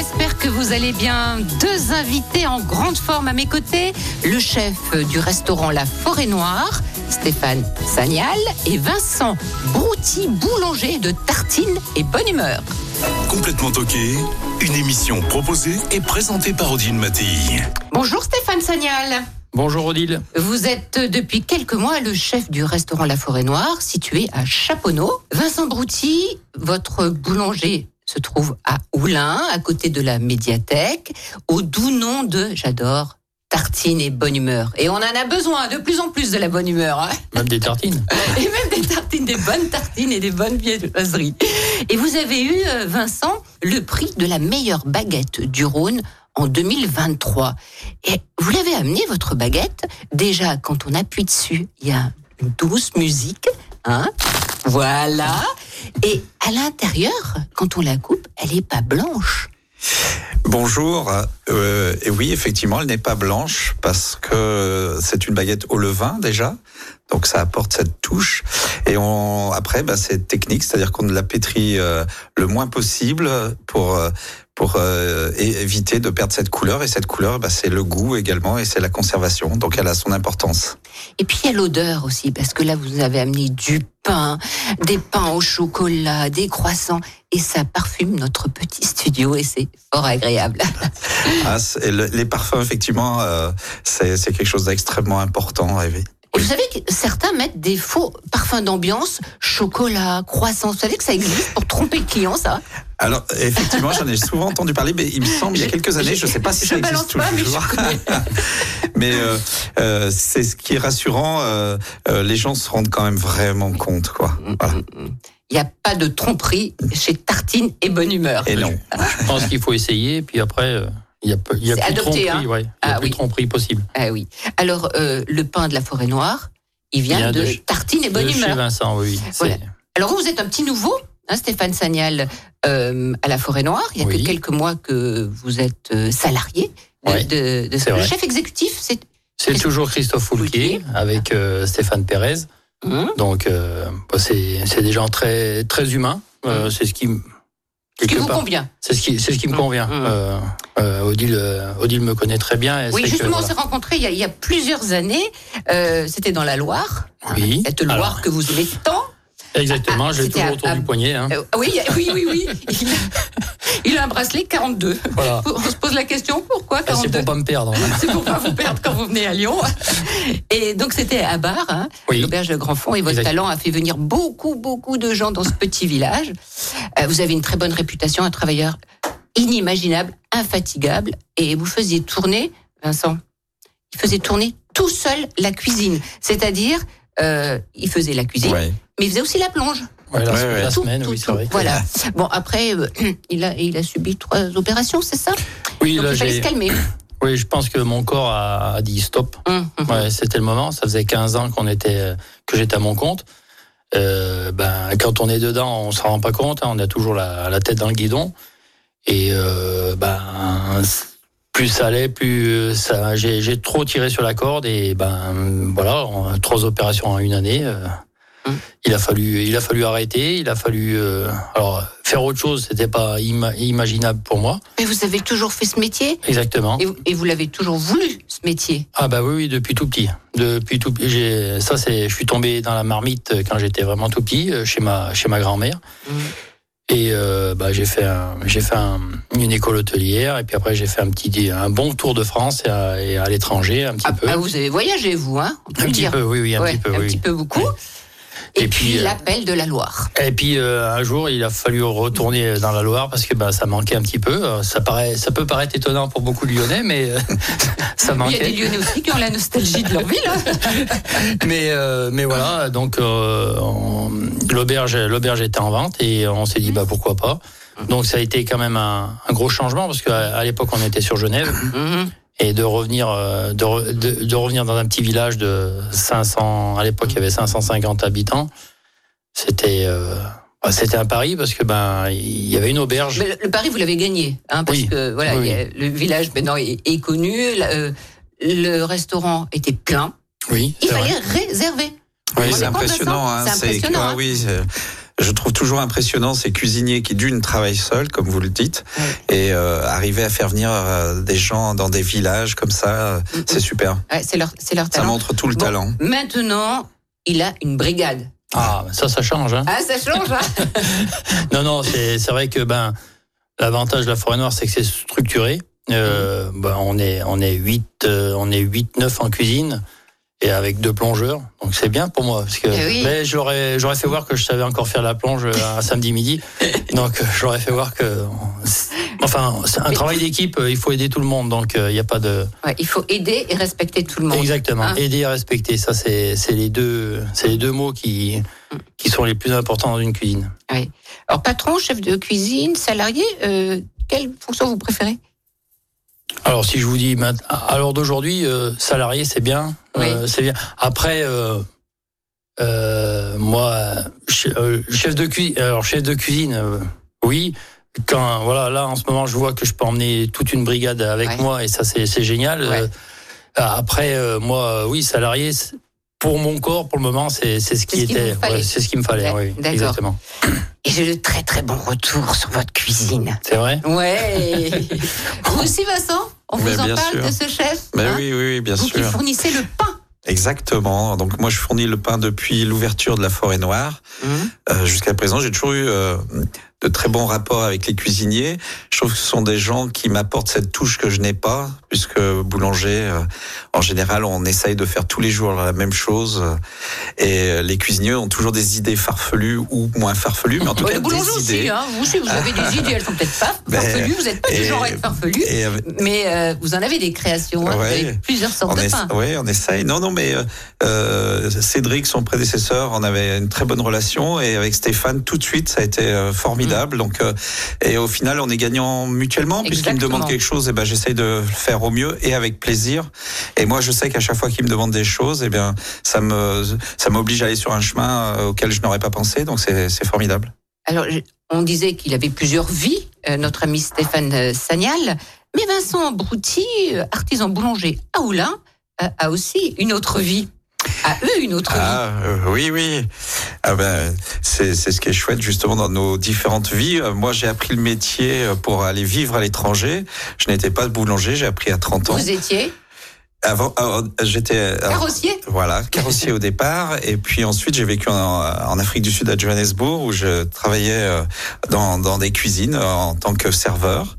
j'espère que vous allez bien. Deux invités en grande forme à mes côtés. Le chef du restaurant La Forêt Noire, Stéphane Sagnal, et Vincent Brouty, boulanger de tartines et bonne humeur. Complètement toqué, une émission proposée et présentée par Odile Mattei. Bonjour Stéphane Sagnal. Bonjour Odile. Vous êtes euh, depuis quelques mois le chef du restaurant La Forêt Noire, situé à Chaponneau. Vincent Brouty, votre boulanger se trouve à Oulin, à côté de la médiathèque, au doux nom de, j'adore, tartine et bonne humeur. Et on en a besoin de plus en plus de la bonne humeur. hein. Même des tartines. et même des tartines, des bonnes tartines et des bonnes viennoiseries. Et vous avez eu, euh, Vincent, le prix de la meilleure baguette du Rhône en 2023. Et vous l'avez amené, votre baguette. Déjà, quand on appuie dessus, il y a une douce musique. Hein voilà. Et à l'intérieur, quand on la coupe, elle n'est pas blanche. Bonjour. Euh, et oui, effectivement, elle n'est pas blanche parce que c'est une baguette au levain déjà. Donc ça apporte cette touche. Et on, après, bah, c'est technique, c'est-à-dire qu'on la pétrit euh, le moins possible pour euh, pour euh, éviter de perdre cette couleur. Et cette couleur, bah, c'est le goût également et c'est la conservation. Donc elle a son importance. Et puis il y a l'odeur aussi, parce que là, vous avez amené du pain, des pains au chocolat, des croissants, et ça parfume notre petit studio, et c'est fort agréable. Ah, le- les parfums, effectivement, euh, c'est quelque chose d'extrêmement important. Oui. Et vous savez que certains mettent des faux parfums d'ambiance, chocolat, croissant. Vous savez que ça existe pour tromper le client, ça Alors, effectivement, j'en ai souvent entendu parler, mais il me semble, il y a quelques années, je ne sais pas si Je ça balance existe pas, mais je toujours. mais euh, euh, c'est ce qui est rassurant. euh, euh, les gens se rendent quand même vraiment compte, quoi. Voilà. Il n'y a pas de tromperie chez Tartine et Bonne Humeur. Et non. Je pense qu'il faut essayer, puis après, euh, il y a, peu- il y a C'est plus de tromperie. hein. ouais. Il y a Ah plus oui. de tromperie possible. Ah oui. Alors, euh, le pain de la forêt noire, il vient, Vient de, de- Tartine et Bonne De chez Humeur. Vincent, oui. Voilà. Alors, vous, êtes un petit nouveau, hein, Stéphane Sagnal, euh, à la forêt noire. Il y a Oui. que quelques mois que vous êtes euh, salarié de, Ouais. de, de- C'est le chef exécutif. C'est C'est toujours Christophe Foulquier avec euh, Stéphane Pérez. Hum, Donc, bah, c'est des gens très, très humains. Euh, c'est ce qui, ce qui quelque vous part, convient. c'est ce qui, c'est ce qui me Hum, convient. hum. Euh, euh, Odile, euh, Odile me connaît très bien. Oui, que, justement, on s'est rencontrés il y, a, il y a plusieurs années. Euh, C'était dans la Loire. Oui. Cette Loire Alors, que vous aimez tant. Exactement, Ah, j'ai c'était toujours autour à- du poignet. hein. Euh, oui, oui, oui, oui. Il a, il a un bracelet 42. Voilà. On se pose la question pourquoi Ah, C'est 42 pour pas me perdre. C'est pour pas vous perdre quand vous venez à Lyon. Et donc c'était à Bar, hein, Oui. l'auberge de Grandfond, et votre talent a fait venir beaucoup, beaucoup de gens dans ce petit village. Euh, vous avez une très bonne réputation, un travailleur inimaginable, infatigable, et vous faisiez tourner, Vincent, il faisait tourner tout seul la cuisine. C'est-à-dire, euh, il faisait la cuisine, Ouais. mais il faisait aussi la plonge. Ouais, la, Ouais, ouais. la Tout, semaine, tout, oui, c'est tout. vrai. Voilà. Bon, après, euh, il, a, il a subi trois opérations, c'est ça? Oui, Donc là, il fallait se calmer. oui, je pense que mon corps a, a dit stop. Ouais, c'était le moment. Ça faisait 15 ans qu'on était, que j'étais à mon compte. Euh, ben, quand on est dedans, on s'en rend pas compte. hein, on a toujours la, la tête dans le guidon. Et euh, ben, plus ça allait, plus ça, j'ai, j'ai trop tiré sur la corde. Et ben, voilà, trois opérations en une année. euh, Hum. Il a fallu, il a fallu arrêter. Il a fallu, euh, alors faire autre chose. C'était pas ima- imaginable pour moi. Mais vous avez toujours fait ce métier? Exactement. et vous, et vous l'avez toujours voulu, ce métier? Ah bah oui, oui, depuis tout petit. Depuis tout petit, j'ai ça c'est je suis tombé dans la marmite quand j'étais vraiment tout petit euh, chez ma chez ma grand-mère. Mm. Et euh, bah, j'ai fait un, j'ai fait un- une école hôtelière et puis après j'ai fait un petit un bon tour de France et à, et à l'étranger un petit Ah, peu. ah, vous avez voyagé, vous, hein on peut un le petit dire. peu, oui, oui, un Ouais, petit peu, un oui. petit peu beaucoup. Et, Et puis, puis, euh, l'appel de la Loire. Et puis euh, un jour, il a fallu retourner dans la Loire parce que bah, ça manquait un petit peu. Euh, Ça paraît, ça peut paraître étonnant pour beaucoup de Lyonnais, mais euh, ça Il y manquait. a des Lyonnais aussi qui ont la nostalgie de leur ville. hein. mais euh, mais voilà donc euh, on- l'auberge l'auberge était en vente et on s'est dit bah pourquoi pas donc ça a été quand même un, un gros changement parce qu'à à l'époque on était sur Genève Mhm. Et de revenir, euh, de, de- de revenir dans un petit village de 500. À l'époque, il y avait 550 habitants. C'était, euh, bah, c'était un pari parce que ben, il y avait une auberge. Mais le, le pari, vous l'avez gagné, hein, parce Oui. que voilà, Oui, le village maintenant est, est connu. la- euh, le restaurant était plein. Oui, Il vrai. fallait réserver. Oui, c'est impressionnant. Hein, C'est impressionnant, ah hein. oui, je trouve toujours impressionnant ces cuisiniers qui d'une travaillent seuls, comme vous le dites, et euh, arriver à faire venir euh, des gens dans des villages comme ça, euh, c'est super. Ouais, c'est leur, c'est leur Ça talent. montre tout le Bon, talent. Maintenant, il a une brigade. Ah, ça, ça change. Hein. Ah, ça change, hein Non, non, c'est c'est vrai que ben l'avantage de la forêt noire, c'est que c'est structuré. Euh, ben, on est on est 8 on est 8 9 en cuisine et avec deux plongeurs. Donc c'est bien pour moi parce que Eh oui. mais j'aurais j'aurais fait voir que je savais encore faire la plonge un samedi midi. Donc euh, j'aurais fait voir que enfin c'est un travail d'équipe, euh, il faut aider tout le monde donc euh, il n'y a pas de Ouais, Il faut aider et respecter tout le monde. Exactement, Hein aider et respecter, ça c'est c'est les deux c'est les deux mots qui qui sont les plus importants dans une cuisine. Alors, patron, chef de cuisine, salarié, euh, quelle fonction vous préférez? Alors si je vous dis l'heure d'aujourd'hui, euh, salarié c'est bien, euh, c'est bien. Après, euh, euh, moi, che- chef de cuisine, alors chef de cuisine, oui. Quand voilà, là en ce moment, je vois que je peux emmener toute une brigade avec Ouais. moi et ça c'est génial. Ouais. Après, euh, moi, oui, salarié. Pour mon corps, pour le moment, c'est c'est ce qui était, ouais, c'est ce qu'il me fallait. Ouais, oui, d'accord. exactement. Et j'ai de très très bons retours sur votre cuisine. C'est vrai. Ouais. vous aussi, Vincent On Mais vous en parle sûr. de ce chef Mais hein oui, oui, oui, bien Vous qui sûr. fournissez le pain. Exactement. Donc moi, je fournis le pain depuis l'ouverture de la forêt noire. Euh, Jusqu'à présent, j'ai toujours eu euh, de très bons rapports avec les cuisiniers. Je trouve que ce sont des gens qui m'apportent cette touche que je n'ai pas, puisque boulanger, euh, en général, on essaye de faire tous les jours la même chose. Et euh, les cuisiniers ont toujours des idées farfelues ou moins farfelues, mais en tout Ouais, cas des aussi, idées. hein. vous aussi, vous avez des idées, elles sont peut-être pas Ben, farfelues, vous n'êtes pas du genre à être farfelu, Et, mais euh, vous en avez des créations, hein, vous Ouais. avez plusieurs sortes de essa- pain. ouais, on essaye. Non, non, mais euh, euh, Cédric, son prédécesseur, on avait une très bonne relation et avec Stéphane, tout de suite, ça a été euh, formidable. Donc, euh, et au final, on est gagnant mutuellement puisqu'il me demande quelque chose, et ben j'essaye de le faire au mieux et avec plaisir. Et moi, je sais qu'à chaque fois qu'il me demande des choses, et bien ça me ça m'oblige à aller sur un chemin euh, auquel je n'aurais pas pensé. Donc, c'est formidable. Alors, on disait qu'il avait plusieurs vies, euh, notre ami Stéphane Sagnal, mais Vincent Brouty, artisan boulanger à Oulin, a aussi une autre vie. A eux une autre vie. Ah euh, oui oui. Ah ben c'est c'est ce qui est chouette justement dans nos différentes vies. Euh, Moi j'ai appris le métier euh, pour aller vivre à l'étranger. Je n'étais pas boulanger, j'ai appris à 30 ans. Vous étiez Avant avant, j'étais euh, carrossier voilà, carrossier au départ, et puis ensuite j'ai vécu en, en Afrique du Sud à Johannesburg où je travaillais euh, dans, dans des cuisines euh, en tant que serveur.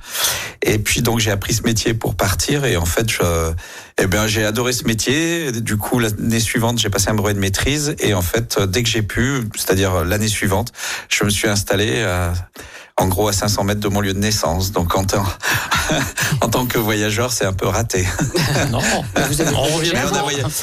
Et puis donc j'ai appris ce métier pour partir et en fait je, eh bien j'ai adoré ce métier. Du coup l'année suivante j'ai passé un brevet de maîtrise et en fait dès que j'ai pu, c'est-à-dire l'année suivante, je me suis installé euh, en gros à 500 mètres de mon lieu de naissance. Donc en tant, en tant que voyageur c'est un peu raté. non, vous avez on revient.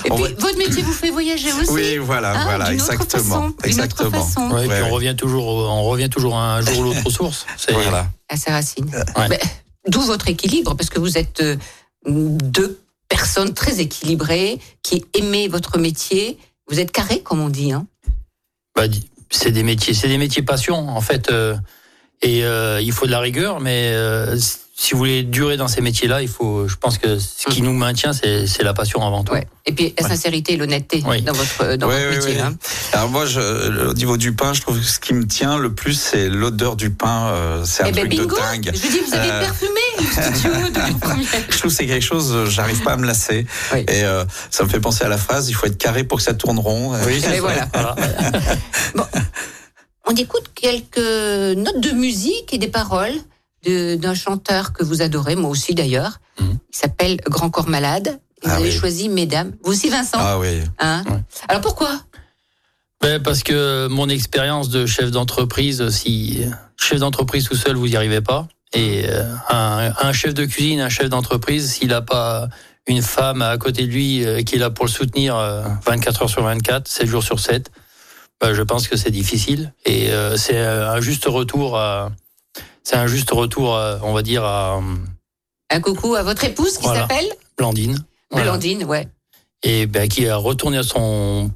Et puis, votre métier vous fait voyager aussi Oui, voilà, hein, voilà, exactement, façon, exactement. façon. Ouais, et puis Ouais, on ouais. revient toujours, on revient toujours un jour ou l'autre aux sources. C'est- Voilà. à ses racines. Ouais. Ben, D'où votre équilibre, parce que vous êtes euh, deux personnes très équilibrées, qui aimez votre métier. Vous êtes carré, comme on dit. Hein. Bah, c'est des métiers, c'est des métiers passion en fait, euh, et euh, il faut de la rigueur, mais euh, si vous voulez durer dans ces métiers-là, il faut, je pense que ce qui nous maintient, c'est c'est la passion avant tout. Ouais. Et puis la sincérité et l'honnêteté Oui. dans votre, dans Ouais, votre ouais, métier. hein. Alors moi, je, au niveau du pain, je trouve que ce qui me tient le plus, c'est l'odeur du pain. euh, c'est un Eh ben truc bingo de dingue. Je dis, vous avez Euh, première. Je trouve que c'est quelque chose, euh, j'arrive pas à me lasser. Oui. Et euh, ça me fait penser à la phrase, il faut être carré pour que ça tourne rond. Oui, Eh c'est ben ça. On écoute quelques notes de musique et des paroles de- d'un chanteur que vous adorez, moi aussi d'ailleurs. Mhm. Il s'appelle Grand Corps Malade. Et vous Ah avez oui. choisi Mesdames. Vous aussi, Vincent Ah oui. hein. Alors pourquoi Ben, parce que mon expérience de chef d'entreprise, si chef d'entreprise tout seul, vous n'y arrivez pas. Et euh, un, un chef de cuisine, un chef d'entreprise, s'il n'a pas une femme à côté de lui euh, qui est là pour le soutenir euh, 24 heures sur 24, 7 jours sur 7, ben, je pense que c'est difficile. Et euh, c'est un juste retour à, c'est un juste retour, à, on va dire, à, Un coucou à votre épouse qui Voilà. s'appelle Blandine. Voilà. Blandine, ouais. Et ben, qui a retourné à son,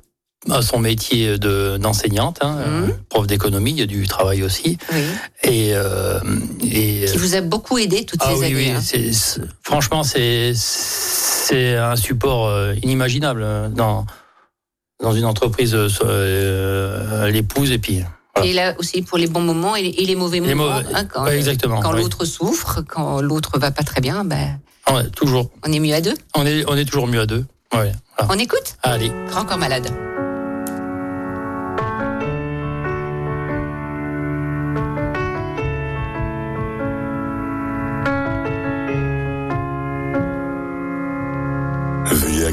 à son métier de, d'enseignante, hein, Mhm. euh, prof d'économie, il y a du travail aussi. Oui. Et, euh, et Qui vous a beaucoup aidé toutes ah ces oui, années. oui, hein. franchement, c'est, c'est un support euh, inimagiable euh, dans, dans une entreprise, euh, euh, l'épouse et puis. voilà. Et là aussi pour les bons moments et les, et les mauvais Les moments. mauvais- hein, quand exactement. quand l'autre souffre, quand l'autre va pas très bien, ben, ouais, toujours. on est mieux à deux. On est, on est toujours mieux à deux. Ouais, voilà. On écoute? Allez. Grand corps malade.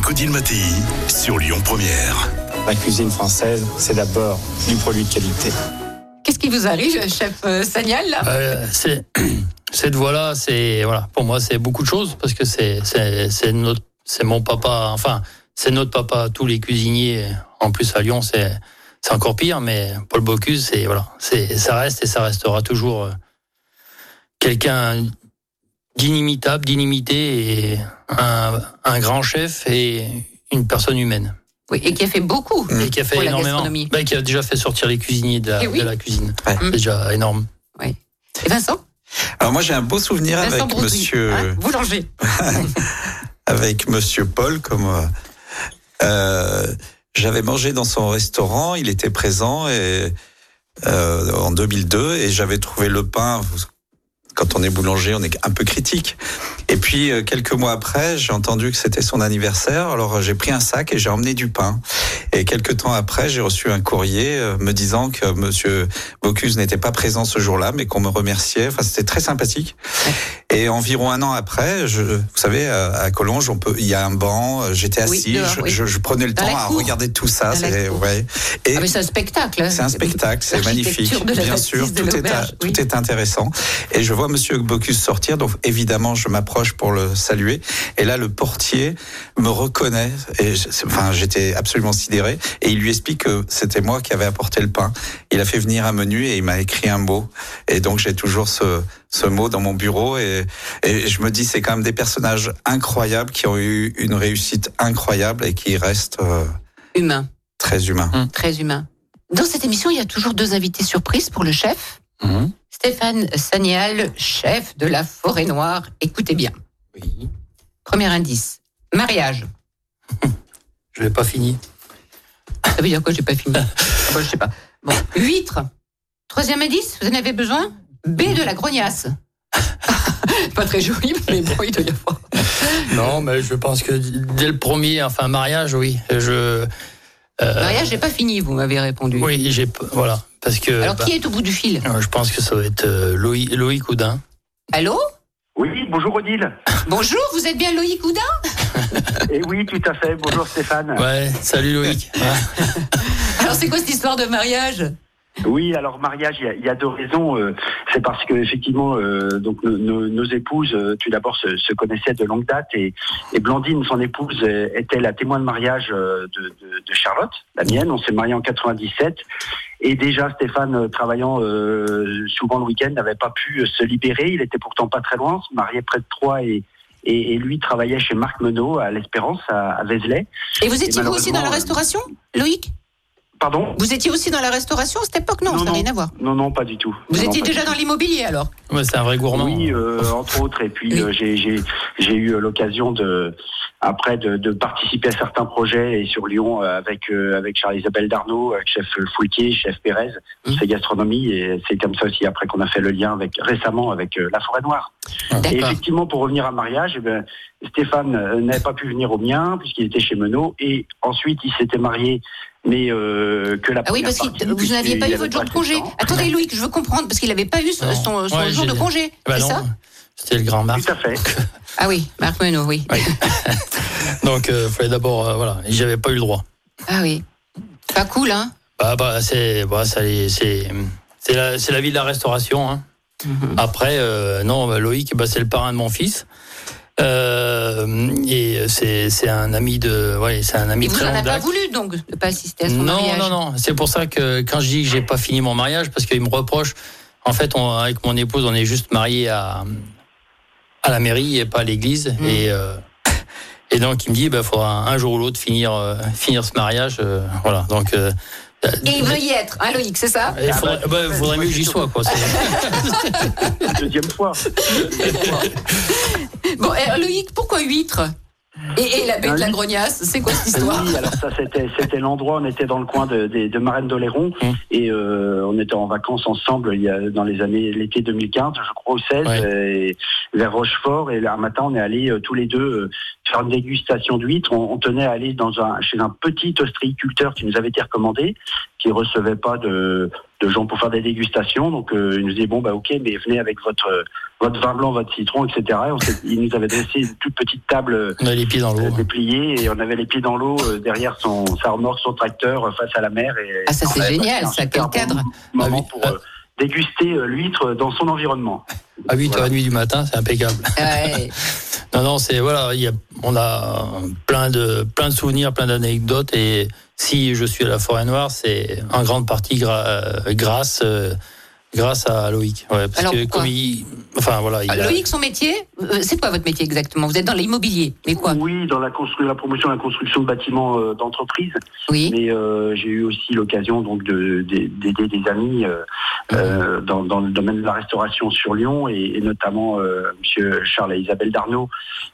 avec Odile Mattei sur Lyon Première. La cuisine française, c'est d'abord du produit de qualité. Qu'est-ce qui vous arrive, chef euh, Sagnal là Euh, c'est cette voix-là, c'est voilà, pour moi c'est beaucoup de choses parce que c'est c'est notre c'est mon papa, enfin c'est notre papa, tous les cuisiniers. En plus à Lyon, c'est c'est encore pire, mais Paul Bocuse, c'est voilà, c'est ça reste et ça restera toujours euh, quelqu'un d'inimitable, d'inimité et un, un grand chef et une personne humaine. Oui, et qui a fait beaucoup Et qui a fait pour énormément. Bah, qui a déjà fait sortir les cuisiniers de la, Eh oui. de la cuisine. Ouais. C'est déjà énorme. Et Vincent? Alors moi j'ai un beau souvenir Vincent avec Monsieur hein, boulanger. avec Monsieur Paul comme euh, euh, j'avais mangé dans son restaurant, il était présent et euh, en 2002 et j'avais trouvé le pain. Quand on est boulanger, on est un peu critique. Et puis euh, quelques mois après, j'ai entendu que c'était son anniversaire. Alors j'ai pris un sac et j'ai emmené du pain. Et quelques temps après, j'ai reçu un courrier euh, me disant que Monsieur Bocuse n'était pas présent ce jour-là, mais qu'on me remerciait. Enfin, c'était très sympathique. Et environ un an après, je, vous savez, à Collonges, on peut, il y a un banc. euh, J'étais Oui, assis, dehors, je, oui. je- je prenais le Dans temps à regarder tout ça. C'est ouais. Ah, c'est un spectacle. hein. c'est un spectacle, c'est magnifique. Bien sûr, tout est, tout oui. est intéressant. Et je vois vois Monsieur Bocuse sortir, donc évidemment je m'approche pour le saluer. Et là, le portier me reconnaît. Et enfin, j'étais absolument sidéré. Et il lui explique que c'était moi qui avais apporté le pain. Il a fait venir un menu et il m'a écrit un mot. Et donc j'ai toujours ce, ce mot dans mon bureau. Et, et je me dis, c'est quand même des personnages incroyables qui ont eu une réussite incroyable et qui restent euh, Humain, très humains. très humain. Dans cette émission, il y a toujours deux invités surprises pour le chef. Mhm. Stéphane Sagnal, chef de la Forêt Noire. Écoutez bien. Premier indice. Mariage. Je l'ai pas fini. Ça veut dire quoi J'ai pas fini? Ah bah, je sais pas. Bon, huître. Troisième indice. Vous en avez besoin? B de la grognasse. pas très joli, mais bon, il doit y avoir. Non, mais je pense que dès le premier, enfin mariage, oui. Je. euh, Mariage, j'ai pas fini. Vous m'avez répondu. Oui, j'ai voilà parce que. Alors, bah, qui est au bout du fil? euh, Je pense que ça va être euh, Loïc, Loïc Houdin. Allô? Oui, bonjour Odile. Bonjour, vous êtes bien Loïc Houdin? Et oui, tout à fait. Bonjour Stéphane. Ouais, salut Loïc. Ouais. Alors, c'est quoi cette histoire de mariage? Oui, alors mariage, il y a, il y a deux raisons. euh, c'est parce que effectivement, euh, donc nos, nos- épouses, euh, tout d'abord, se, se connaissaient de longue date et, et Blandine, son épouse, euh, était la témoin de mariage euh, de, de- de Charlotte, la mienne. On s'est mariés en 97 et déjà Stéphane, euh, travaillant euh, souvent le week-end, n'avait pas pu se libérer. Il était pourtant pas très loin, se mariait près de Troyes et et, et lui travaillait chez Marc Menot à l'Espérance à, à Vézelay. Et vous étiez Et vous aussi dans la restauration, Loïc? Pardon Vous étiez aussi dans la restauration à cette époque Non, Non, ça n'a non. rien à voir. Non, non, pas du tout. Vous Non, étiez déjà dans l'immobilier alors Ouais, c'est un vrai gourmand. Oui, euh, entre autres. Et puis Oui. euh, j'ai j'ai j'ai eu euh, l'occasion de après de, de participer à certains projets et sur Lyon euh, avec euh, avec Charles-Isabelle Darnaud, avec chef Fouquier, chef Pérez, Mhm. c'est gastronomie et c'est comme ça aussi après qu'on a fait le lien avec récemment avec euh, la Forêt Noire. Et D'accord. effectivement, pour revenir à mariage, eh ben, Stéphane n'avait pas pu venir au mien puisqu'il était chez Menot et ensuite il s'était marié. Mais euh, que la Ah oui, parce que vous n'aviez pas eu votre jour de congé. Attendez, Loïc, je veux comprendre, parce qu'il n'avait pas eu son, Non. son- son Ouais, jour de congé. Bah c'est ça C'était le grand Marc. Tout à fait. Ah oui, Marc Menot, oui. Oui. Donc, il fallait d'abord, euh, voilà, j'avais pas eu le droit. Ah oui. Pas cool, hein Bah, bah, c'est, bah, ça, c'est, c'est la, vie de la restauration. Hein. Mhm. Après, euh, non, bah, Loïc, bah, c'est le parrain de mon fils. Euh, et c'est, un ami de, ouais, c'est un ami Et vous très n'en longue avez pas voulu, donc, de pas assister à son Non, mariage non, non. C'est pour ça que quand je dis que j'ai pas fini mon mariage, parce qu'il me reproche. En fait, on, avec mon épouse, on est juste mariés à à la mairie et pas à l'église. Mm. Et euh, et donc il me dit, il faudra un jour ou l'autre finir euh, finir ce mariage. voilà. Donc Et il veut y être, hein, Loïc, c'est ça il faudrait, bah, il faudrait mieux que j'y sois, quoi. C'est- Deuxième fois. Deuxième fois. Bon, et, Loïc, pourquoi huître? Et, et la baie de la Oui. grognasse, c'est quoi cette histoire Oui, alors ça c'était l'endroit. On était dans le coin de, de, de Marraine d'Oléron Hum. et euh, on était en vacances ensemble il y a dans les années l'été 2015, je crois au 16, Ouais. et vers Rochefort. Et là, un matin, on est allés euh, tous les deux euh, faire une dégustation d'huîtres. On, on tenait à aller dans un chez un petit ostréiculteur qui nous avait été recommandé, qui recevait pas de de gens pour faire des dégustations. Donc euh, il nous disait bon bah ok, mais venez avec votre votre vin blanc, votre citron, etc. Et on s'est- il nous avait dressé une toute petite table. euh, On a les pieds dans l'eau. euh, déplié et on avait les pieds dans l'eau euh, derrière son sa remorque, son tracteur euh, face à la mer. Et Ah, ça, c'est génial, ça, quel cadre. bon Moment Ah oui. pour euh, déguster euh, l'huître dans son environnement. À 8h30 du matin, c'est impeccable. Ouais. Non, non, c'est voilà, il y a, on a plein de plein de souvenirs, plein d'anecdotes et si je suis à la Forêt Noire, c'est en grande partie gra- euh, grâce euh, grâce à Loïc. Ouais, parce Alors, que comme il, enfin voilà, il a- Loïc, son métier, euh, c'est quoi votre métier exactement? Vous êtes dans l'immobilier, mais quoi? Oui, dans la, constru- la promotion et la construction de bâtiments euh, d'entreprise. Oui. Mais euh, j'ai eu aussi l'occasion donc de- de- d'aider des amis euh, euh, dans, dans le domaine de la restauration sur Lyon et, et notamment euh, Monsieur Charles et Isabelle Darnaud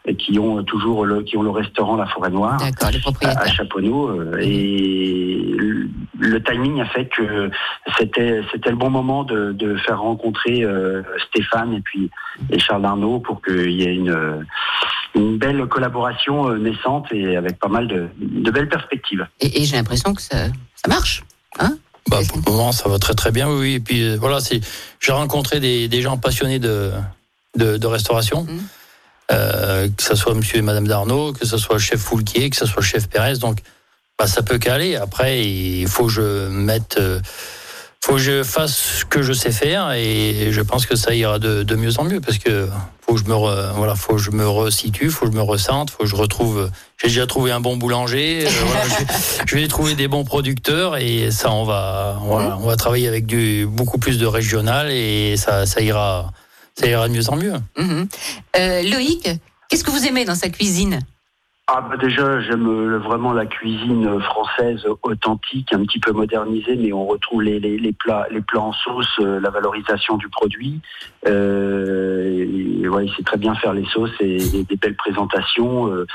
et qui ont toujours le qui ont le restaurant La Forêt Noire. D'accord, les à. Chaponneau euh, et le- le timing a fait que c'était c'était le bon moment de, de faire rencontrer euh, Stéphane et puis et Charles Arnaud pour qu'il y ait une une belle collaboration euh, naissante et avec pas mal de, de belles perspectives. Et, et j'ai l'impression que ça, ça marche. Hein? Bah, pour le moment, ça va très très bien. Oui. Et puis euh, voilà, j'ai rencontré des, des gens passionnés de de, de restauration. Mhm. Euh, que ce soit monsieur et madame Darnaud, que ce soit le chef Foulquier, que ce soit le chef Pérez. Donc, bah, ça peut qu'aller. Après, il faut que je mette, euh, faut que je fasse ce que je sais faire et je pense que ça ira de, de mieux en mieux parce que faut que je me re- voilà, faut que je me resitue, faut que je me ressente, faut que je retrouve. J'ai déjà trouvé un bon boulanger. euh, voilà, je, vais, je vais trouver des bons producteurs et ça, on va, voilà, on va travailler avec du beaucoup plus de régional et ça, ça ira, ça ira de mieux en mieux. Mhm. Euh, Loïc, qu'est-ce que vous aimez dans sa cuisine? Ah bah déjà j'aime euh, vraiment la cuisine française authentique, un petit peu modernisée, mais on retrouve les, les, plats les plats en sauce, euh, la valorisation du produit. Euh, ouais, il sait très bien faire les sauces et, des belles présentations. euh,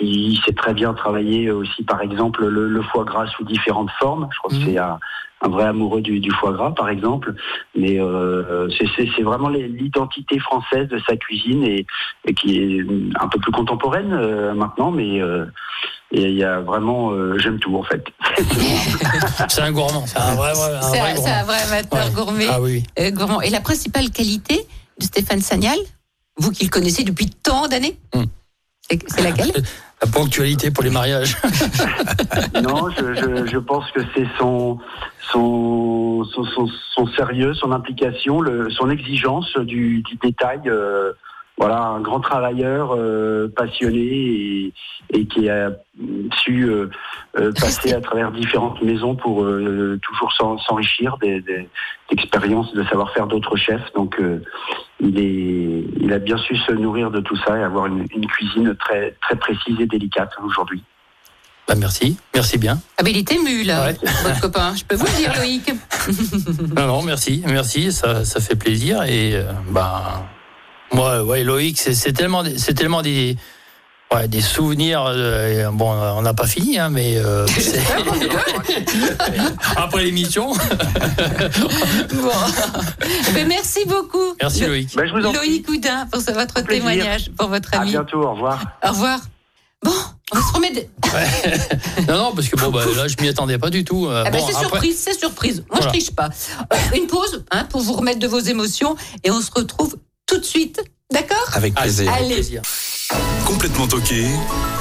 il sait très bien travailler aussi, par exemple, le, le foie gras sous différentes formes. Je crois que c'est un, un vrai amoureux du, du foie gras, par exemple. Mais euh, c'est- vraiment l'identité française de sa cuisine et, et qui est un peu plus contemporaine euh, maintenant, mais euh, et il y a vraiment, euh, j'aime tout en fait. C'est un gourmand, c'est un vrai, vrai- un C'est vrai un, c'est gourmand. un vrai amateur Ouais. gourmet. Ah oui. euh, gourmand. Et la principale qualité de Stéphane Sagnal, vous qui le connaissez depuis tant d'années, Hmm. C'est laquelle La ponctualité pour les mariages. non, je, je, je pense que c'est son, son, son, son, son sérieux, son implication, le, son exigence du, du détail. euh, voilà, un grand travailleur euh, passionné et, et qui a su euh, euh, passer à travers différentes maisons pour euh, toujours s'en- s'enrichir des, des expériences, de savoir-faire d'autres chefs. Donc, euh, il, est, il a bien su se nourrir de tout ça et avoir une, une cuisine très, très précise et délicate aujourd'hui. Bah, merci, merci bien. Ah ben il est ému là, Ouais. votre copain. Je peux vous le dire, Loïc. Non, non, merci, merci, ça, ça fait plaisir. Et euh, bah, moi, ouais, Loïc, c'est tellement, des- c'est tellement des, ouais, des souvenirs. euh, bon, on n'a pas fini, hein, mais euh, après l'émission. Bon. Ben, merci beaucoup. Merci Lo- Loïc. Ben, je vous en. Loïc Houdin pour ce- votre plaisir. témoignage, pour votre À ami. bientôt, au revoir. Au revoir. Bon, on va se remettre. de- Non, non, parce que bon, bah, là, je m'y attendais pas du tout. Euh, Ah bon, c'est après- surprise, c'est surprise. Moi, Voilà. je triche pas. Euh, une pause hein, pour vous remettre de vos émotions et on se retrouve tout de suite. D'accord Avec plaisir. Allez. plaisir. Complètement toqué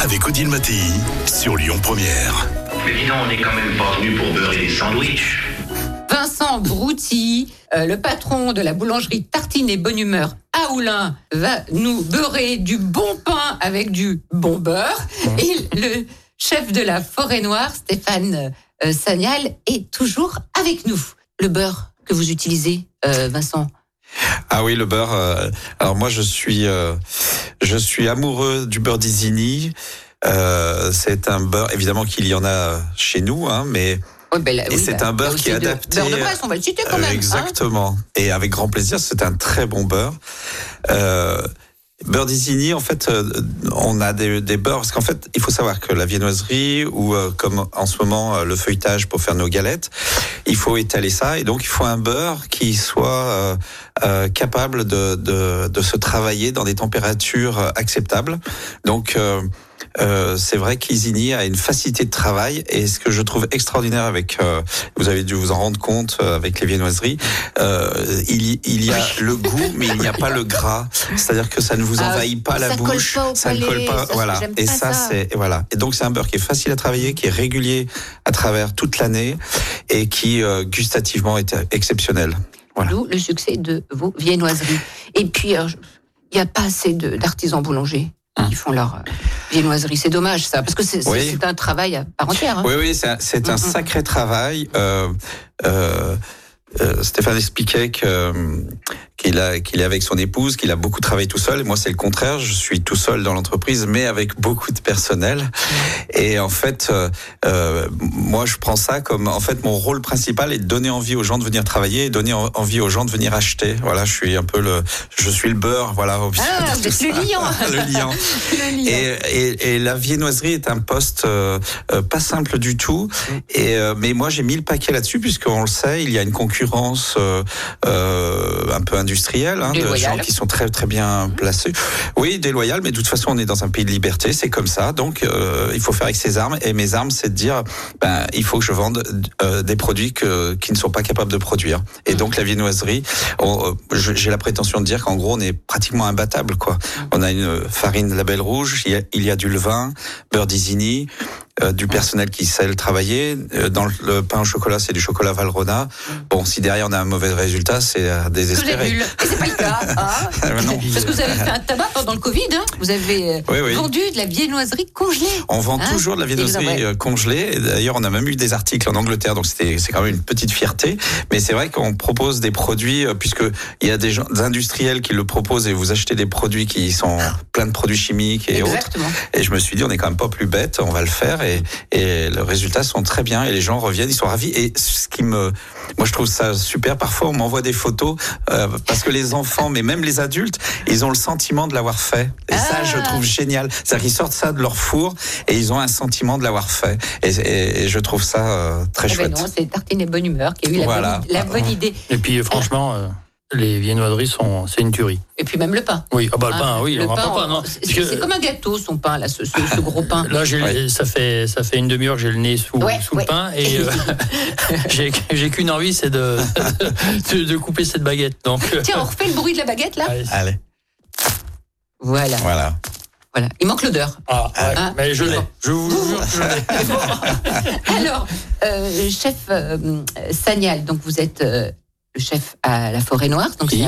avec Odile Mattei sur Lyon Première. Mais dis donc, on n'est quand même pas venu pour beurrer des sandwichs. Vincent Brouty, euh, le patron de la boulangerie Tartine et Bonne Humeur à Oulin, va nous beurrer du bon pain avec du bon beurre. Et le chef de la Forêt Noire, Stéphane euh, Sagnal, est toujours avec nous. Le beurre que vous utilisez, euh, Vincent? Ah oui, le beurre. euh, alors moi, je suis, euh, je suis amoureux du beurre d'Isigny. Euh, c'est un beurre, évidemment qu'il y en a chez nous, hein, mais ben là, Et oui, c'est bah, un beurre qui est adapté, Beurre de Bresse, on va le citer quand euh, même. hein. exactement. Et avec grand plaisir, c'est un très bon beurre. D'Isigny, en fait, euh, on a des, des beurres parce qu'en fait, il faut savoir que la viennoiserie ou euh, comme en ce moment euh, le feuilletage pour faire nos galettes, il faut étaler ça et donc il faut un beurre qui soit euh, euh, capable de, de, de se travailler dans des températures euh, acceptables. Donc euh, c'est vrai qu'Isigny a une facilité de travail et ce que je trouve extraordinaire avec, euh, vous avez dû vous en rendre compte euh, avec les viennoiseries, euh, il, y- il y a le goût mais il n'y a pas le gras, c'est-à-dire que ça ne vous Ah, envahit pas la bouche, pas ça ne colle pas, ça, voilà. Et pas ça, ça. c'est voilà. Et donc c'est un beurre qui est facile à travailler, qui est régulier à travers toute l'année et qui euh, gustativement est exceptionnel. Voilà. D'où le succès de vos viennoiseries. Et puis, il n'y a pas assez d'artisans boulangers qui font leur euh, viennoiserie. C'est dommage, ça, parce que c'est Oui. un travail à part entière. hein. Oui, oui, c'est un, c'est un Mm, mm. sacré travail. Euh, euh, Stéphane expliquait que, qu'il a qu'il est avec son épouse, qu'il a beaucoup travaillé tout seul. Et moi, c'est le contraire. Je suis tout seul dans l'entreprise, mais avec beaucoup de personnel. Et en fait, euh, euh, moi, je prends ça comme en fait mon rôle principal est de donner envie aux gens de venir travailler et donner en- envie aux gens de venir acheter. Voilà, je suis un peu le, je suis le beurre. Voilà. Ah, vous êtes le lion. le lion. Le lion. Et, et, et la viennoiserie est un poste euh, euh, pas simple du tout. Et euh, mais moi j'ai mis le paquet là-dessus puisqu'on le sait, il y a une concurrence euh, euh, un peu industrielle hein, de gens qui sont très très bien placés. Oui, déloyale, mais de toute façon on est dans un pays de liberté, c'est comme ça. Donc euh, il faut faire avec ses armes. Et mes armes, c'est de dire, ben il faut que je vende euh, des produits que, qui ne sont pas capables de produire. Et donc la viennoiserie, euh, j'ai la prétention de dire qu'en gros on est pratiquement imbattable quoi. On a une farine label rouge, il y a, il y a du levain, beurre d'Isigny, euh, du personnel qui sait le travailler. Euh, dans le, le pain au chocolat, c'est du chocolat Valrhona. Bon, si derrière on a un mauvais résultat, c'est à désespérer. nul. Et c'est pas le cas. hein. Ah. Parce que vous avez fait un tabac pendant le Covid. hein. Vous avez euh, Oui, oui. vendu de la viennoiserie congelée. On vend Hein toujours de la viennoiserie euh, congelée. D'ailleurs, on a même eu des articles en Angleterre, donc c'est quand même une petite fierté. Mais c'est vrai qu'on propose des produits, euh, puisque il y a des, gens, des industriels qui le proposent et vous achetez des produits qui sont plein de produits chimiques et autres. Exactement. Et je me suis dit, on est quand même pas plus bête, on va le faire. Et, et les résultats sont très bien et les gens reviennent, ils sont ravis. Et ce qui me, moi je trouve ça super. Parfois, on m'envoie des photos euh, parce que les enfants, mais même les adultes, ils ont le sentiment de l'avoir fait. Et ça, Ah. je trouve génial. C'est-à-dire qu'ils sortent ça de leur four et ils ont un sentiment de l'avoir fait. Et, et- et je trouve ça euh, très Eh ben chouette. non, c'est Tartine et Bonne Humeur qui a eu la, Voilà. bonne, la bonne idée. Et puis, euh, franchement, euh, les viennoiseries sont, c'est une tuerie. Et puis même le pain. Oui, ah bah, le Hein, pain, oui, le on pain, pas, non. c'est- comme un gâteau, son pain, là, ce, ce- ce gros pain. Là, Ouais. ça fait ça fait une demi-heure que j'ai le nez sous, Ouais, sous ouais. le pain et euh, j'ai, qu'une envie, c'est de, de, de couper cette baguette. Donc, euh, Tiens, on refait le bruit de la baguette, là allez. Allez, Voilà, voilà. voilà. Il manque l'odeur. Ah, ouais, Ah, mais je l'ai. Je vous jure que je l'ai. Alors, euh, chef euh, Sagnal, donc vous êtes euh, le chef à la Forêt Noire, donc Oui.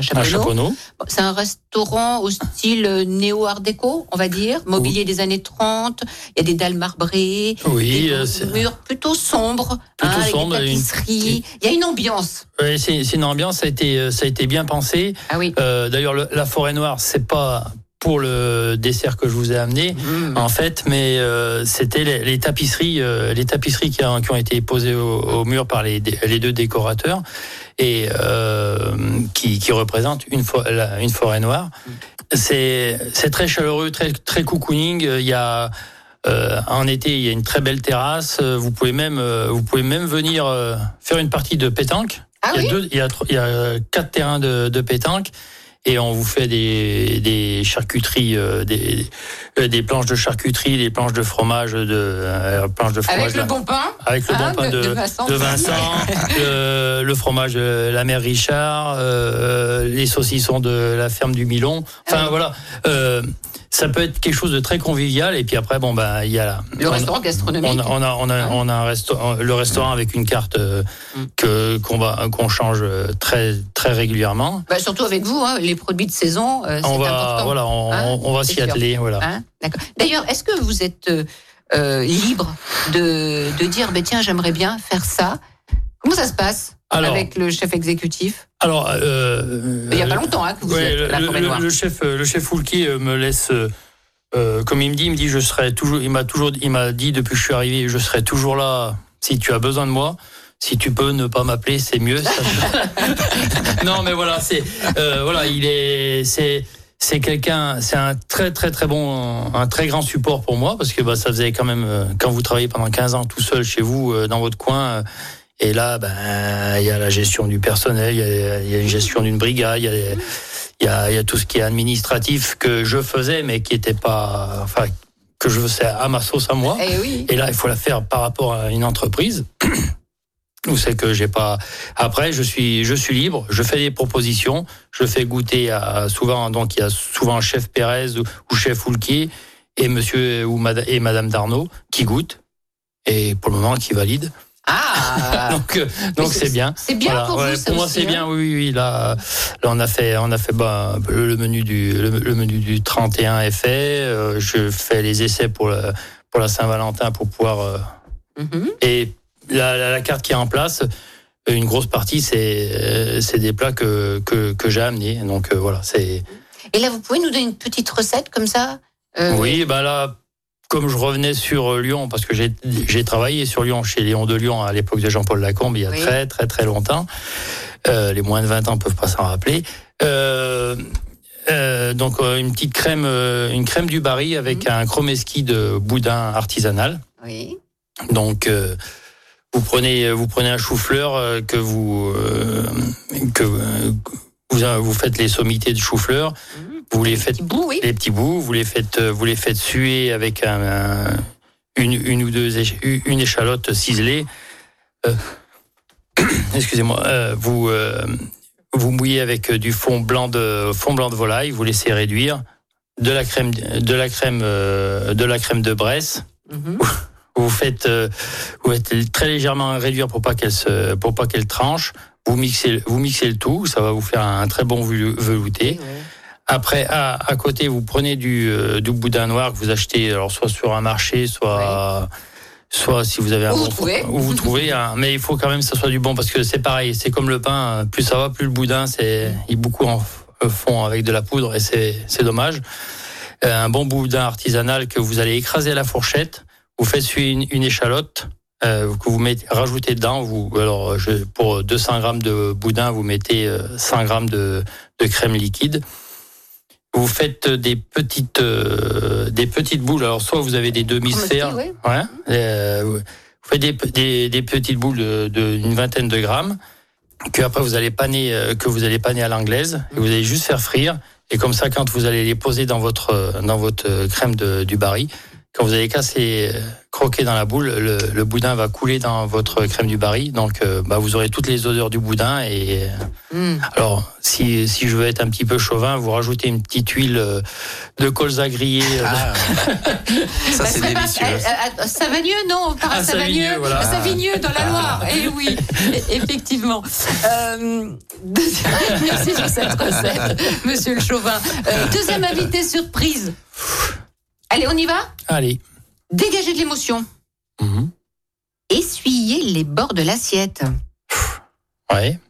c'est à, Chaponneau. C'est un restaurant au style euh, néo-art déco, on va dire, mobilier des années 30, il y a des dalles marbrées, Oui, des euh, murs plutôt sombres, Plutôt hein, avec sombres, des une- tapisseries, il y a une ambiance. ouais, c'est, une ambiance, ça a été, euh, ça a été bien pensé. Ah oui. Euh, d'ailleurs, le- la forêt noire, c'est pas pour le dessert que je vous ai amené. Mmh. en fait, mais euh, c'était les, les tapisseries, euh, les tapisseries qui, ont- qui ont été posées au, au mur par les, les deux décorateurs et euh, qui, qui représentent une, la- une forêt noire. C'est très chaleureux, très très cocooning. Il y a euh, en été, il y a une très belle terrasse. Vous pouvez même euh, vous pouvez même venir euh, faire une partie de pétanque. Ah il, y a oui? deux, il, y a, tro- il y a quatre terrains de, de pétanque et on vous fait des, des charcuteries, euh, des, euh, des planches de charcuterie, des planches de fromage, de euh, planches de fromage Avec le bon pain avec le bon pain de, de Vincent. de Vincent, le, le fromage de la mère Richard, euh, les saucissons de la ferme du Milon. Enfin Ah voilà, ça peut être quelque chose de très convivial. Et puis après, bon ben il y a Le on- restaurant gastronomique. on a, on a, on a, on a un restaurant, le restaurant avec une carte euh, Mm. que qu'on va qu'on change très très régulièrement. Bah, surtout avec vous, hein, les produits de saison, euh, c'est On va important. voilà, on, Hein, on va s'y atteler. Voilà. Hein D'accord. D'ailleurs, est-ce que vous êtes euh, euh, libre de, de dire, ben tiens, j'aimerais bien faire ça? Comment ça se passe Alors, avec le chef exécutif? Alors euh, Il n'y a pas longtemps hein, que vous Ouais, êtes à la le, le- le chef, le chef Foulquier me laisse, comme il me dit, il me dit, je serai toujours, il m'a toujours, il m'a dit depuis que je suis arrivé, je serai toujours là si tu as besoin de moi. Si tu peux ne pas m'appeler, c'est mieux. ça. non, mais voilà, c'est, euh, voilà, il est, c'est, c'est quelqu'un, c'est un très très très bon, un très grand support pour moi parce que bah, ça faisait quand même euh, quand vous travaillez pendant 15 ans tout seul chez vous euh, dans votre coin. et là, ben, il y a la gestion du personnel, il y a, il y a une gestion d'une brigade, il y a, il y, a, il y a tout ce qui est administratif que je faisais, mais qui était pas, enfin, que je faisais à ma sauce à moi. Eh oui. Et là, il faut la faire par rapport à une entreprise. Où c'est que j'ai pas. Après, je suis, je suis libre. Je fais des propositions. Je fais goûter à souvent. Donc, il y a souvent chef Pérez ou, ou chef Oulquier et Monsieur ou Madame et Madame Darnaud qui goûtent et pour le moment qui valident. Ah Donc, euh, donc c'est- bien. c'est bien pour vous, ça Pour moi, c'est hein. bien. Oui, oui, oui. Là, là, on a fait, on a fait bah, le, le menu du, le, le menu du 31 est fait. Euh, je fais les essais pour la, pour la Saint-Valentin pour pouvoir. euh, Mhm. et la, la- la carte qui est en place, une grosse partie, c'est euh, c'est des plats que, que, que j'ai amenés. Donc euh, voilà, c'est. Et là, vous pouvez nous donner une petite recette comme ça Euh, Oui, bah là, comme je revenais sur euh, Lyon, parce que j'ai travaillé sur Lyon, chez Léon de Lyon, à l'époque de Jean-Paul Lacombe, il y a Oui. très, très, très longtemps. Euh, les moins de 20 ans peuvent pas s'en rappeler. Euh, euh, donc euh, une petite crème, euh, une crème du Barry avec un chromeski de boudin artisanal. Oui. Donc euh, vous prenez vous prenez un chou-fleur euh, que vous euh, que euh, vous, vous faites les sommités de chou-fleur, vous les faites Petit bout, oui. les petits bouts, vous les faites, vous les faites suer avec un, un- une, une ou deux une échalote ciselée. Euh, Excusez-moi. euh, vous euh, vous mouillez avec du fond blanc de fond blanc de volaille. Vous laissez réduire de la crème de la crème de la crème de Bresse Mhm. Vous faites, euh, vous faites très légèrement réduire pour pas qu'elle se, pour pas qu'elle tranche. Vous mixez, vous mixez le tout, ça va vous faire un très bon velouté. Après, à, à côté, vous prenez du, euh, du boudin noir que vous achetez, alors soit sur un marché, soit, soit si vous avez un Où vous bon, trouvez. où vous trouvez. hein. mais il faut quand même que ça soit du bon parce que c'est pareil, c'est comme le pain. euh, Plus ça va, plus le boudin, c'est, ils beaucoup en f- font avec de la poudre et c'est, c'est dommage. Euh, un bon boudin artisanal que vous allez écraser à la fourchette. Vous faites une, une échalote euh, que vous mettez, rajoutez dedans. Vous, alors, je, pour 200 grammes de boudin, vous mettez euh, 100 grammes de, de crème liquide. Vous faites des petites, euh, des petites boules. Alors, soit vous avez des demi-sphères. Aussi, Ouais. Euh, vous faites des, des, des petites boules de, de une vingtaine de grammes que après vous allez paner, euh, que vous allez paner à l'anglaise. Et vous allez juste faire frire. Et comme ça, quand vous allez les poser dans votre, euh, dans votre euh, crème de, du baril, quand vous allez casser, euh, croquer dans la boule, le, le boudin va couler dans votre crème du baril. Donc, euh, bah, vous aurez toutes les odeurs du boudin. Et Mm. alors, si, si je veux être un petit peu chauvin, vous rajoutez une petite huile euh, de colza grillé. euh, Ça, Bah, c'est pas- délicieux. euh, euh, Savagneux, non, par Ah, Savagneux, Savagneux, voilà. Ah, Savigneux dans la Loire. Eh oui, e- effectivement. Euh, deuxième- merci pour cette recette, Monsieur le Chauvin. Euh, deuxième invité surprise. Allez, on y va? Allez. Dégagez de l'émotion. Mhm. Essuyez les bords de l'assiette. Ouais.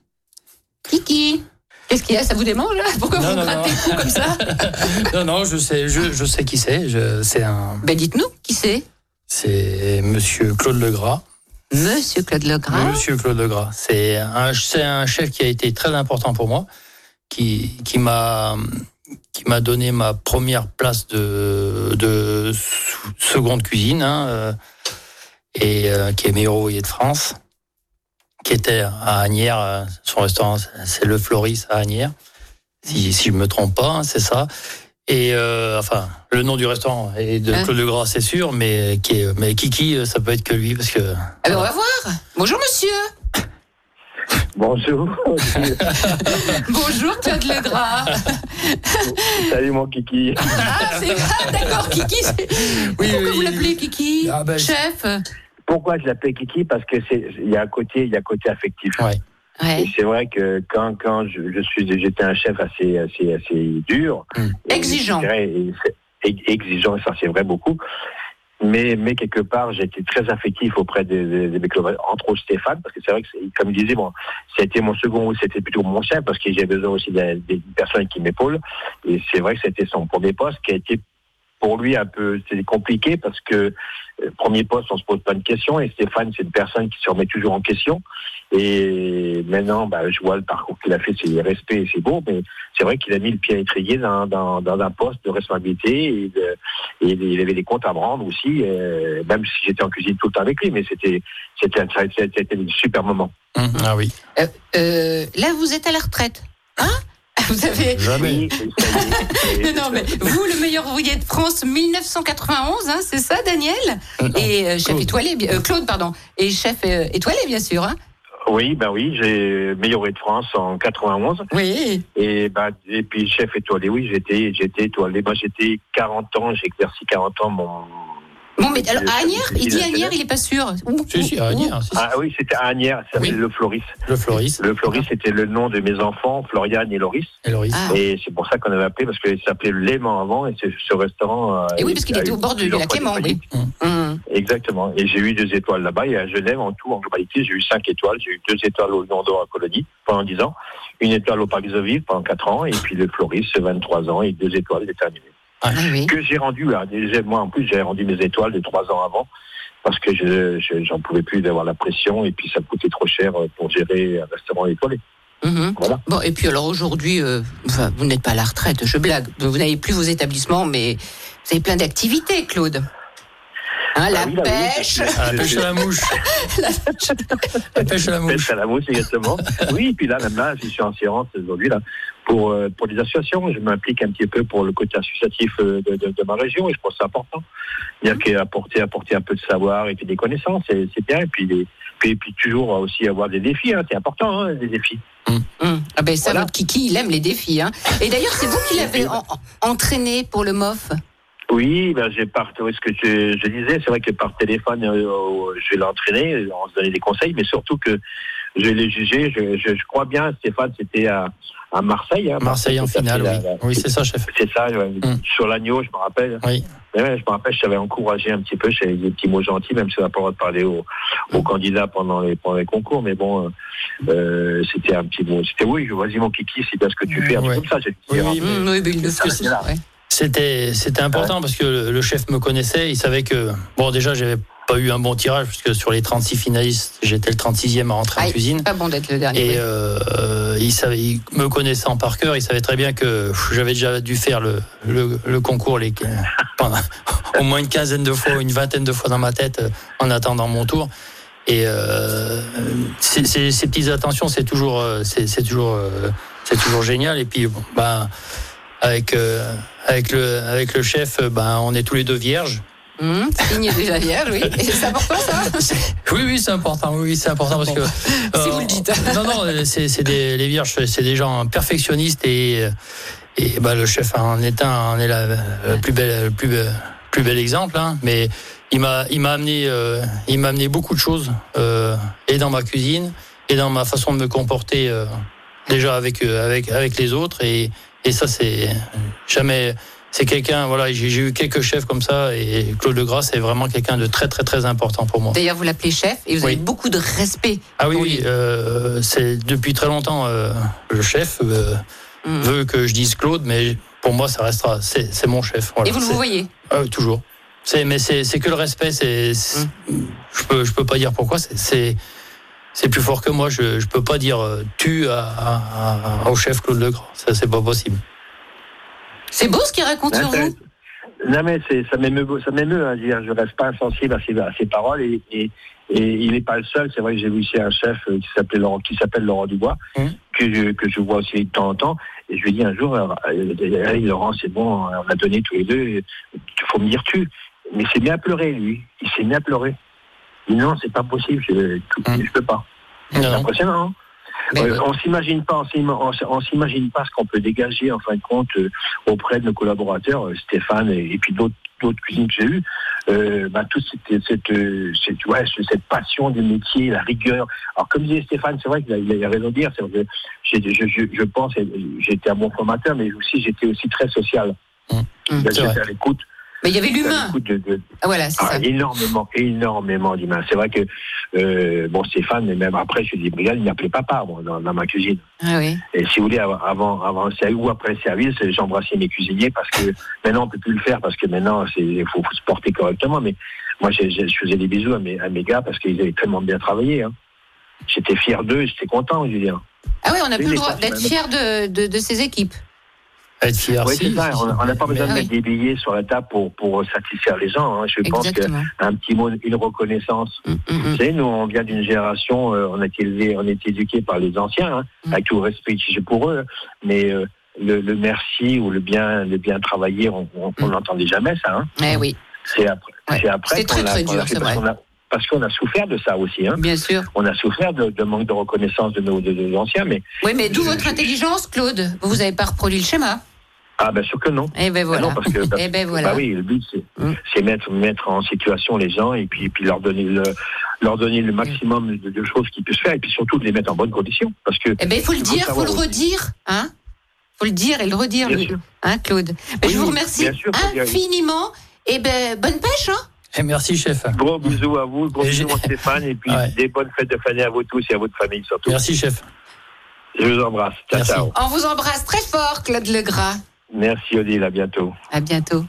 Kiki, qu'est-ce qu'il y a? Ça vous démange là? Pourquoi Non, vous non, grattez non. comme ça? Non, non, je sais, je, je sais qui c'est. C'est un, Ben dites-nous, qui c'est? C'est Monsieur Claude Legras. Monsieur Claude Legras. Monsieur Claude Legras. C'est un, un chef qui a été très important pour moi, qui, qui m'a, qui m'a donné ma première place de, de seconde cuisine, hein, euh, et euh, qui est meilleur ouvrier de France, qui était à Agnières. euh, Son restaurant, c'est le Floris à Agnières, si, si je me trompe pas, hein, c'est ça. Et euh, enfin, le nom du restaurant est de Hein Claude Legras, c'est sûr, mais qui est, mais Kiki, ça peut être que lui parce que. Ah ben, on va voir. Bonjour monsieur. Bonjour. Bonjour Claude Legras. Salut mon kiki. Ah, c'est ah, d'accord, Kiki. c'est- Pourquoi oui, vous oui. l'appelez Kiki Ah, ben, Chef Pourquoi je l'appelle Kiki? Parce que c'est il y a un côté il y a un côté affectif. Ouais. Ouais. Et c'est vrai que quand quand je, je suis j'étais un chef assez assez assez dur, Mm. et Exigeant. et exigeant, ça c'est vrai beaucoup. Mais, mais quelque part, j'étais très affectif auprès des, des, des entre autres Stéphane, parce que c'est vrai que, comme il disait, bon, c'était mon second, c'était plutôt mon chef, parce que j'ai besoin aussi des des personnes qui m'épaulent. Et c'est vrai que c'était son premier poste qui a été pour lui un peu compliqué parce que euh, premier poste on se pose pas de questions et Stéphane c'est une personne qui se remet toujours en question et maintenant bah, je vois le parcours qu'il a fait c'est respect et c'est beau mais c'est vrai qu'il a mis le pied à étrier dans, dans, dans un poste de responsabilité et, de- et il avait des comptes à me rendre aussi euh, même si j'étais en cuisine tout le temps avec lui mais c'était c'était un, c'était un super moment Hum, Ah oui. Euh, euh, là, vous êtes à la retraite. Hein? Vous avez. Est. Non, non, mais vous, le meilleur ouvrier de France 1991, hein, c'est ça, Daniel? Et euh, chef Claude. étoilé, bien- euh, Claude, pardon. Et chef euh, étoilé, bien sûr. Hein oui ben oui j'ai meilleur ouvrier de France en 91 oui. Et, bah, et puis chef étoilé, oui, j'étais, j'étais étoilé. Moi, j'étais 40 ans, j'ai exercé 40 ans mon. Bon, mais alors, à Agnières, il dit Agnières, il est pas sûr. Où- Si, si, à Agnières, si, si. Ah oui, c'était à Agnières, ça Oui. s'appelait le Floris. Le Floris Le Floris, c'était le nom de mes enfants, Floriane et Loris. et Loris. Ah. Et c'est pour ça qu'on avait appelé, parce qu'il s'appait le Léman avant, et c'est ce restaurant. euh, Et oui, parce qu'il a était au bord de plusieurs la Clément, oui. Hum. Exactement. Et j'ai eu deux étoiles là-bas. Et à Genève, en tout, en globalité, j'ai eu cinq étoiles. J'ai eu deux étoiles au Lion d'Or à Colonie pendant 10 ans, une étoile au Parc Zoville pendant 4 ans, et puis le Floris, 23 ans, et deux étoiles déterminées. Ah oui. que j'ai rendu. là, déjà, Moi, en plus, j'ai rendu mes étoiles de trois ans avant parce que je je- j'en pouvais plus d'avoir la pression et puis ça me coûtait trop cher euh, pour gérer un restaurant étoilé. Mhm. Voilà. Bon, et puis alors aujourd'hui, euh, enfin, vous n'êtes pas à la retraite, je blague. Vous n'avez plus vos établissements, mais vous avez plein d'activités, Claude. Hein, la Ah oui, là, oui, pêche. Ah, je- pêche à la mouche. la pêche à la Pêche mouche. à la mouche, exactement. oui, et puis là, même là, je suis en séance aujourd'hui là pour euh, pour les associations. Je m'implique un petit peu pour le côté associatif euh, de, de, de ma région et je pense que c'est important. C'est-à-dire qu'apporter apporter un peu de savoir et puis des connaissances, c'est c'est bien. Et puis, les, puis, puis toujours aussi avoir des défis. Hein, c'est important, hein, des défis. Hum. Ah ben ça, Voilà. votre Kiki, il aime les défis. Hein. Et d'ailleurs, c'est vous qui l'avez en- en- entraîné pour le MOF Oui, ben j'ai par ce que je, je disais, c'est vrai que par téléphone, euh, je vais l'entraîner, on se donnait des conseils, mais surtout que je l'ai jugé. Je, je, je, crois bien, Stéphane, c'était à, à Marseille. Hein, Marseille en finale, oui. La, oui, c'est ça, chef. C'est ça, ouais, mm. sur l'agneau, je me rappelle. Oui. Mais ouais, je me rappelle, je t'avais encouragé un petit peu, j'avais des petits mots gentils, même si on n'a pas le droit de parler aux, aux candidats pendant les, pendant les concours, mais bon, euh, c'était un petit mot. C'était oui, vas-y mon kiki, c'est bien ce que tu fais, un ouais. truc comme ça. Oui, oui, mais, oui, mais il le fait, C'était, c'était important parce que le, le, chef me connaissait, il savait que, bon, déjà, j'avais pas eu un bon tirage puisque sur les 36 finalistes, j'étais le 36e à rentrer ah, en cuisine. Pas bon d'être le dernier. Et euh, il, savait, il me connaissant par cœur, il savait très bien que j'avais déjà dû faire le, le, le concours les, pendant, au moins une quinzaine de fois, une vingtaine de fois dans ma tête en attendant mon tour. Et euh, ces, petites attentions, c'est toujours, c'est toujours, c'est toujours génial. Et puis, bon, bah, avec, euh, avec, le, avec le chef, bah, on est tous les deux vierges. Mmh, signe déjà vierge, oui. C'est important ça Oui, oui, c'est important. Oui, c'est important parce que. Euh, si vous le dites. non, non, c'est des les vierges, c'est des gens perfectionnistes et et bah le chef en est un, en est la, la plus belle, plus plus bel exemple. Hein, mais il m'a il m'a amené euh, il m'a amené beaucoup de choses euh, et dans ma cuisine et dans ma façon de me comporter euh, déjà avec avec avec les autres et et ça c'est jamais c'est quelqu'un, voilà, j'ai eu quelques chefs comme ça et Claude Legras est vraiment quelqu'un de très très très important pour moi. D'ailleurs, vous l'appelez chef et vous Oui. avez beaucoup de respect. Ah oui, oui, euh, c'est depuis très longtemps euh, le chef euh, Mm. veut que je dise Claude, mais pour moi ça restera, c'est mon chef. Voilà. Et vous le voyez Ah, toujours. C'est mais c'est que le respect. C'est c'est- Mm. je peux je peux pas dire pourquoi. C'est c'est c'est plus fort que moi. Je je peux pas dire euh, tu à, à- à- au chef Claude Legras. Ça c'est pas possible. C'est beau ce qu'il raconte sur vous. Non mais c'est ça m'émeut ça m'émeut hein, dire, je reste pas insensible à ses, à ses paroles et, et, et il n'est pas le seul c'est vrai que j'ai vu ici un chef euh, qui s'appelait Laurent qui s'appelle Laurent Dubois Mmh. que je que je vois aussi de temps en temps et je lui dis un jour euh, Allez, Laurent c'est bon on a donné tous les deux il faut me dire tu mais il s'est mis à pleurer lui il s'est mis à pleurer dit non c'est pas possible je, je peux pas c'est impressionnant hein euh, oui. on s'imagine pas, on s'imagine pas ce qu'on peut dégager en fin de compte euh, auprès de nos collaborateurs, euh, Stéphane et, et puis d'autres cuisines que j'ai eues. Euh, bah, toute cette cette, cette, ouais, ce- cette passion du métier, la rigueur. Alors comme disait Stéphane, c'est vrai qu'il a, a raison de dire. que je, je, je pense, j'étais un bon formateur, mais aussi j'étais aussi très social. Mmh. Mmh. C'est J'étais à l'écoute. Mais il y avait l'humain. l'écoute de- de, Ah, voilà, c'est ah, ça. énormément, énormément d'humains. C'est vrai que euh, bon Stéphane, mais même après, je dis Brigade, il m'appelait papa moi, dans, dans ma cuisine. Ah oui. Et si vous voulez, avant, avant, avant le service ou après le service, j'embrassais mes cuisiniers parce que maintenant on peut plus le faire parce que maintenant il faut, faut se porter correctement. Mais moi, je faisais des bisous à mes, à mes gars parce qu'ils avaient tellement bien travaillé. Hein. J'étais fier d'eux, j'étais content, Julien. Ah oui, on n'a plus le droit d'être fier de, de, de ses équipes. Être fier. Oui, c'est ça. On n'a pas besoin de mettre des billets sur la table pour, pour satisfaire les gens. hein. Je pense qu'un petit mot, une reconnaissance. Vous hum. savez, nous, on vient d'une génération, euh, on a été élevé, on a été éduqué par les anciens, hein, Mm. avec tout le respect que j'ai pour eux. Mais euh, le, le merci ou le bien, le bien travaillé, on on- on Mm. n'entendait jamais ça. Hein. Eh oui, C'est après, Ouais. c'est après C'était très, qu'on l'a- très dur, c'est vrai. Parce qu'on a souffert de ça aussi. Hein. bien sûr. On a souffert de, de manque de reconnaissance de nos, de nos anciens, mais Oui, mais d'où votre intelligence, Claude? Vous vous avez pas reproduit le schéma. ah ben sûr que non. Eh ben Ah voilà. Non, parce que, Eh ben voilà. bah oui, le but c'est Mm. c'est mettre mettre en situation les gens et puis puis leur donner le leur donner le maximum de, de choses qu'ils puissent faire et puis surtout de les mettre en bonne condition parce que Eh ben, il faut le Il faut dire, faut le savoir aussi. redire, hein. Faut le dire et le redire, Bien lui. sûr. hein, Claude. Ben, je vous remercie bien sûr, dire- infiniment. Et ben, bonne pêche, hein. Et merci chef. gros bisous à vous, gros Et bisous Stéphane et puis Ouais. des bonnes fêtes de fin d'année à vous tous et à votre famille surtout. Merci chef. Je vous embrasse. Ciao Merci. ciao. On vous embrasse très fort, Claude Legras. Merci Odile, à bientôt. À bientôt.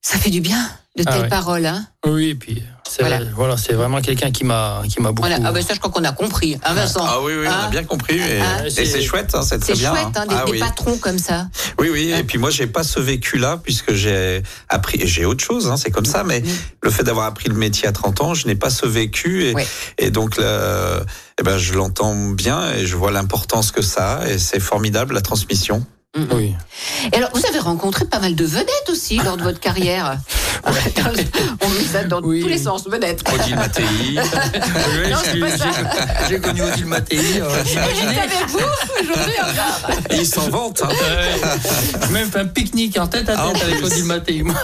Ça fait du bien de Ah telles ouais. paroles, hein. Oui, et puis c'est Voilà. voilà, c'est vraiment quelqu'un qui m'a qui m'a beaucoup. Voilà. Ah ben ça, je crois qu'on a compris, hein, Vincent. Ah oui, oui, on Hein a bien compris. Et, Ah, et c'est chouette, hein, c'est très C'est chouette, hein, des, Ah des patrons comme ça. Oui, oui. Et puis moi, j'ai pas ce vécu-là puisque j'ai appris. J'ai autre chose, hein, c'est comme ça. Mais le fait d'avoir appris le métier à 30 ans, je n'ai pas ce vécu. Et, Ouais. et donc, là, eh ben, je l'entends bien et je vois l'importance que ça a. Et c'est formidable la transmission. Oui. Et alors, vous avez rencontré pas mal de vedettes aussi lors de votre carrière. On met ça dans Oui. tous les sens, peut-être. Odile Mattei. J'ai- connu Odile Mattei. euh, est avec vous aujourd'hui encore. Et ils s'en vantent. Hein. Même fait un pique-nique en tête à Ah, tête avec. Odile Mattei. moi.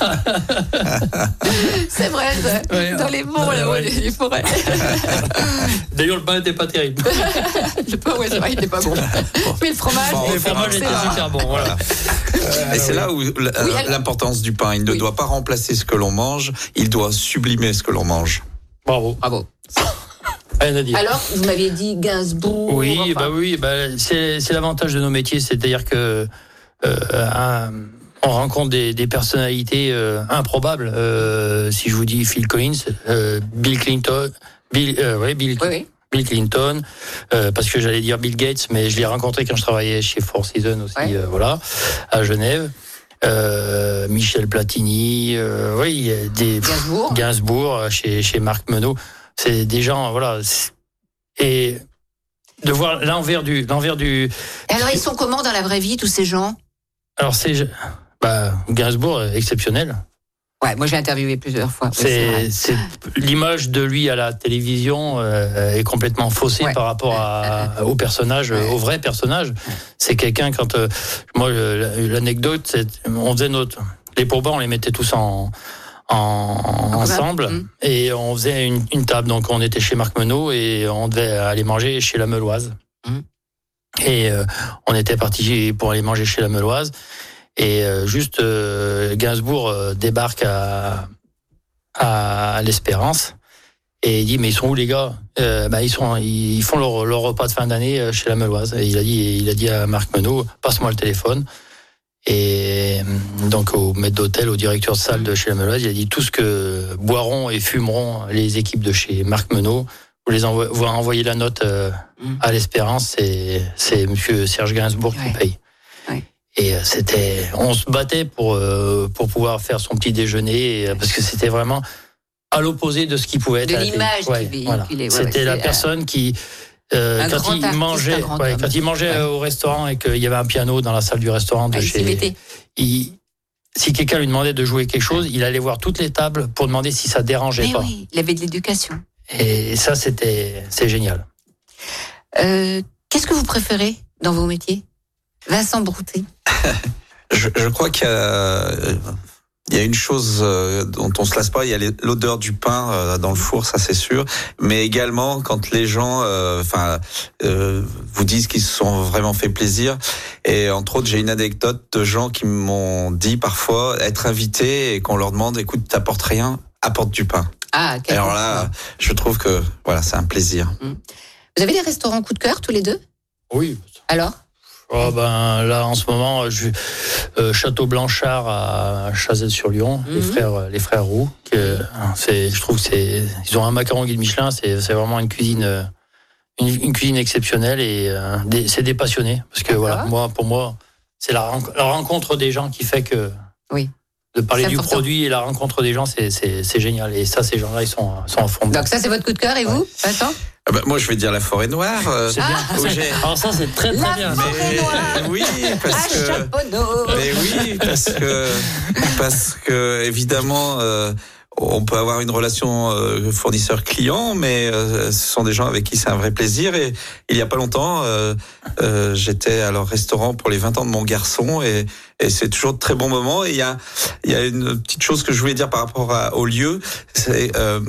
C'est vrai. Ouais, dans les monts, là-haut, ouais. les forêts. D'ailleurs, le pain n'était pas terrible. Le pain, ouais, c'est vrai, il était pas bon. Mais le fromage, Bon, Le fromage était super bon. Voilà. Et c'est là où l'importance du pain. Il ne Oui. doit pas remplacer ce que l'on mange, il doit sublimer ce que l'on mange. Bravo. Bravo. Alors, vous m'aviez dit Gainsbourg. Oui, enfin, bah oui, bah c'est c'est l'avantage de nos métiers, c'est-à-dire que euh, un- on rencontre des, des personnalités euh, improbables. Euh, si je vous dis Phil Collins, euh, Bill Clinton, Bill, euh, ouais, Bill, Oui, oui. Bill Clinton, euh, parce que j'allais dire Bill Gates, mais je l'ai rencontré quand je travaillais chez Four Seasons aussi, Ouais. euh, voilà, à Genève. Euh, Michel Platini, oui, des Gainsbourg. Gainsbourg chez chez Marc Menot. C'est des gens, voilà. Et de voir l'envers du l'envers du. Et alors, ils sont comment dans la vraie vie, tous ces gens? Alors c'est bah, Gainsbourg exceptionnel. Ouais, moi j'ai interviewé plusieurs fois. C'est l'image de lui à la télévision euh, est complètement faussée Ouais. par rapport à, au personnage, Ouais. au vrai personnage. C'est quelqu'un quand euh, moi l'anecdote, on faisait notre les pourboires, on les mettait tous en ensemble Mm. et on faisait une, une table. Donc on était chez Marc Menot et on devait aller manger chez la Meuloise. Mm. Et euh, on était parti pour aller manger chez la Meuloise. Et euh, juste euh, Gainsbourg euh, débarque à, à, l'Espérance et il dit mais ils sont où les gars? Euh, bah, ils sont ils font leur, leur repas de fin d'année chez la Meuloise et il a dit il a dit à Marc Menot passe-moi le téléphone et donc au maître d'hôtel au directeur de salle de chez la Meuloise il a dit tout ce que boiront et fumeront les équipes de chez Marc Menot vous les envoie, vous envoyez la note euh, Mm. à l'Espérance c'est c'est monsieur Serge Gainsbourg Ouais. qui paye. Et euh, c'était, on se battait pour euh, pour pouvoir faire son petit déjeuner euh, parce que c'était vraiment à l'opposé de ce qui pouvait être. De l'image Ouais, voilà. ouais, C'était la euh, personne qui euh, quand il mangeait, ouais, quand il mangeait au restaurant et qu'il y avait un piano dans la salle du restaurant de Ah, chez, il- si quelqu'un lui demandait de jouer quelque chose, il allait voir toutes les tables pour demander si ça dérangeait Mais pas. oui, il avait de l'éducation. Et ça, c'était, c'est génial. Euh, Qu'est-ce que vous préférez dans vos métiers? Vincent Brouté. Je, je crois qu'il y a, il y a une chose euh, dont on se lasse pas, il y a l'odeur du pain euh, dans le four, ça c'est sûr, mais également quand les gens, euh, enfin, euh, vous disent qu'ils se sont vraiment fait plaisir. Et entre autres, j'ai une anecdote de gens qui m'ont dit parfois être invités et qu'on leur demande, écoute, t'apportes rien, apporte du pain. Ah, Alors là, je trouve que voilà, c'est un plaisir. Vous avez des restaurants coup de cœur tous les deux? Oui. Alors? Oh ben là en ce moment, je, euh, Château Blanchard à Chazelles-sur-Lyon, les Mhm. frères les frères Roux. Que, c'est, je trouve que c'est ils ont un macaron guide Michelin, c'est, c'est vraiment une cuisine euh, une, une cuisine exceptionnelle et euh, des- c'est des passionnés parce que voilà moi pour moi c'est la, ren- la rencontre des gens qui fait que Oui. de parler C'est du important. produit et la rencontre des gens c'est, c'est, c'est génial et ça ces gens-là ils sont sont en fond. Donc ça c'est votre coup de cœur et vous Vincent? Ah bah, moi, je vais dire la forêt noire. euh, c'est bien. où j'ai- Alors ça c'est très très La bien. forêt Mais- noire oui, parce que. Mais oui, parce que parce que évidemment, euh, on peut avoir une relation euh, fournisseur-client, mais euh, ce sont des gens avec qui c'est un vrai plaisir. Et il y a pas longtemps, euh, euh, j'étais à leur restaurant pour les 20 ans de mon garçon, et, et c'est toujours de très bons moments. Et il y a il y a une petite chose que je voulais dire par rapport à- au lieu. C'est, euh,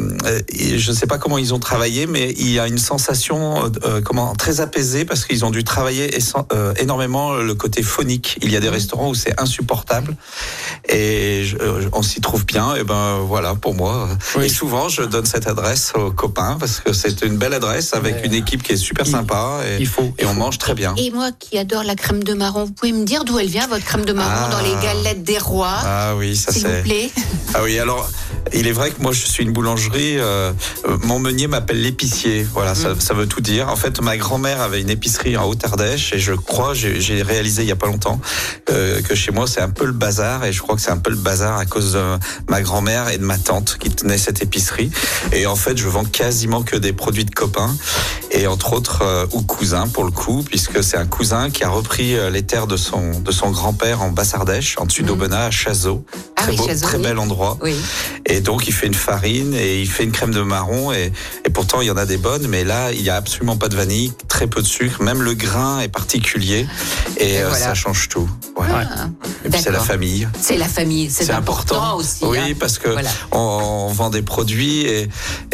je ne sais pas comment ils ont travaillé, mais il y a une sensation euh, euh, comment très apaisée parce qu'ils ont dû travailler euh, énormément le côté phonique. Il y a des restaurants où c'est insupportable et je- euh, on s'y trouve bien. Et ben voilà pour moi. Oui. Et souvent je donne cette adresse aux copains parce que c'est une belle adresse avec Ouais. une équipe qui est super sympa et, Il faut et on mange très bien. Et moi qui adore la crème de marron, vous pouvez me dire d'où elle vient votre crème de marron Ah. dans les galettes des rois Ah oui, ça S'il c'est. vous plaît. Ah oui, alors Il est vrai que moi, je suis une boulangerie. euh, mon meunier m'appelle l'épicier. Voilà, ça, Mm. ça veut tout dire. En fait, ma grand-mère avait une épicerie en Haute-Ardèche et je crois, j'ai j'ai réalisé il y a pas longtemps euh, que chez moi, c'est un peu le bazar et je crois que c'est un peu le bazar à cause de ma grand-mère et de ma tante qui tenait cette épicerie. Et en fait, je vends quasiment que des produits de copains et entre autres euh, ou cousins pour le coup, puisque c'est un cousin qui a repris euh, les terres de son de son grand-père en Basse-Ardèche, en dessus d'Aubenas, à Chazot. Ah Très oui, beau, Chazot, très oui. bel endroit. Oui. Et donc, il fait une farine et il fait une crème de marron. Et, et pourtant, il y en a des bonnes, mais là, il y a absolument pas de vanille, très peu de sucre. Même le grain est particulier. Et, Et euh, voilà. ça change tout. Voilà. Ah, Et puis, c'est la famille. C'est la famille, c'est important, important. aussi. Oui, hein. parce que Voilà. on, on vend des produits et.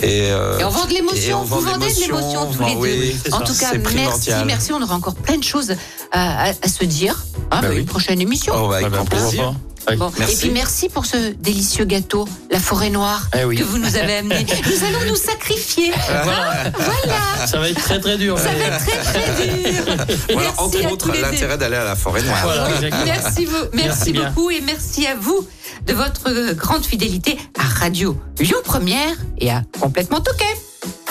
Et, euh, Et on vend de l'émotion, on vous vend de vendez de l'émotion, l'émotion on tous vend- les oui, en ça. tout cas, merci, merci. On aura encore plein de choses à, à- à se dire. Ah, Bah bah, oui. Une prochaine émission. Oh, bah, avec grand plaisir. Bon. Et puis merci pour ce délicieux gâteau, la forêt noire, Eh oui. que vous nous avez amené. nous allons nous sacrifier. Voilà. Voilà. Ça va être très très dur. Ça va être très très dur. Voilà, Merci entre autres, l'intérêt d'aller à la forêt noire. Voilà, merci, vous- merci, beaucoup et merci à vous de votre euh, grande fidélité à Radio Lyon Première et à Complètement Toqué.